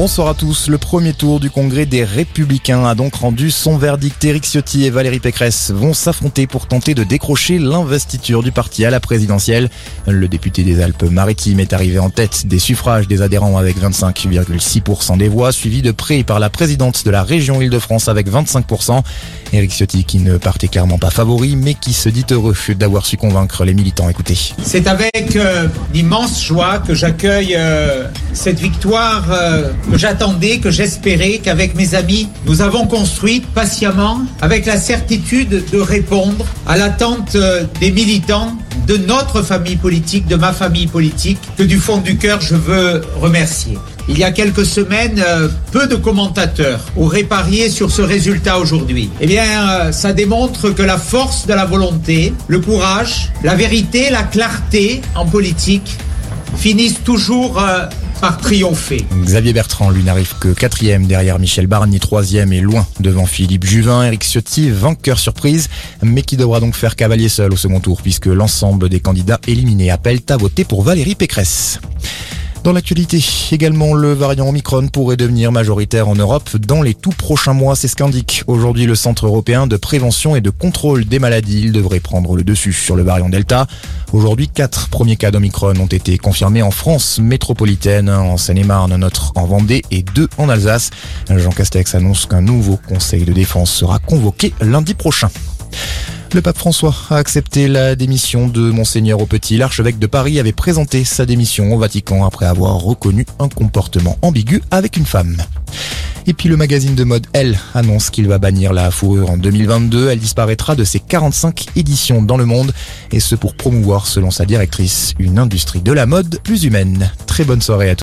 Bonsoir à tous. Le premier tour du congrès des Républicains a donc rendu son verdict. Éric Ciotti et Valérie Pécresse vont s'affronter pour tenter de décrocher l'investiture du parti à la présidentielle. Le député des Alpes-Maritimes est arrivé en tête des suffrages des adhérents avec 25,6% des voix, suivi de près par la présidente de la région Île-de-France avec 25%. Éric Ciotti qui ne partait clairement pas favori, mais qui se dit heureux d'avoir su convaincre les militants. Écoutez. C'est avec euh, joie que j'accueille euh, cette victoire euh, que j'attendais, que j'espérais, qu'avec mes amis, nous avons construite patiemment, avec la certitude de répondre à l'attente euh, des militants de notre famille politique, de ma famille politique, que du fond du cœur je veux remercier. Il y a quelques semaines, euh, peu de commentateurs auraient parié sur ce résultat aujourd'hui. Eh bien, ça démontre que la force de la volonté, le courage, la vérité, la clarté en politique finissent toujours Xavier Bertrand, lui, n'arrive que quatrième derrière Michel Barnier, troisième et loin devant Philippe Juvin. Eric Ciotti, vainqueur surprise, mais qui devra donc faire cavalier seul au second tour puisque l'ensemble des candidats éliminés appellent à voter pour Valérie Pécresse. Dans l'actualité, également, le variant Omicron pourrait devenir majoritaire en Europe dans les tout prochains mois, c'est ce qu'indique aujourd'hui le Centre européen de prévention et de contrôle des maladies. Il devrait prendre le dessus sur le variant Delta. Aujourd'hui, quatre premiers cas d'Omicron ont été confirmés en France métropolitaine, en Seine-et-Marne, notre en Vendée et deux en Alsace. Jean Castex annonce qu'un nouveau conseil de défense sera convoqué lundi prochain. Le pape François a accepté la démission de Monseigneur au Petit. L'archevêque de Paris avait présenté sa démission au Vatican après avoir reconnu un comportement ambigu avec une femme. Et puis le magazine de mode Elle annonce qu'il va bannir la fourrure en 2022. Elle disparaîtra de ses 45 éditions dans le monde et ce pour promouvoir, selon sa directrice, une industrie de la mode plus humaine. Très bonne soirée à tous.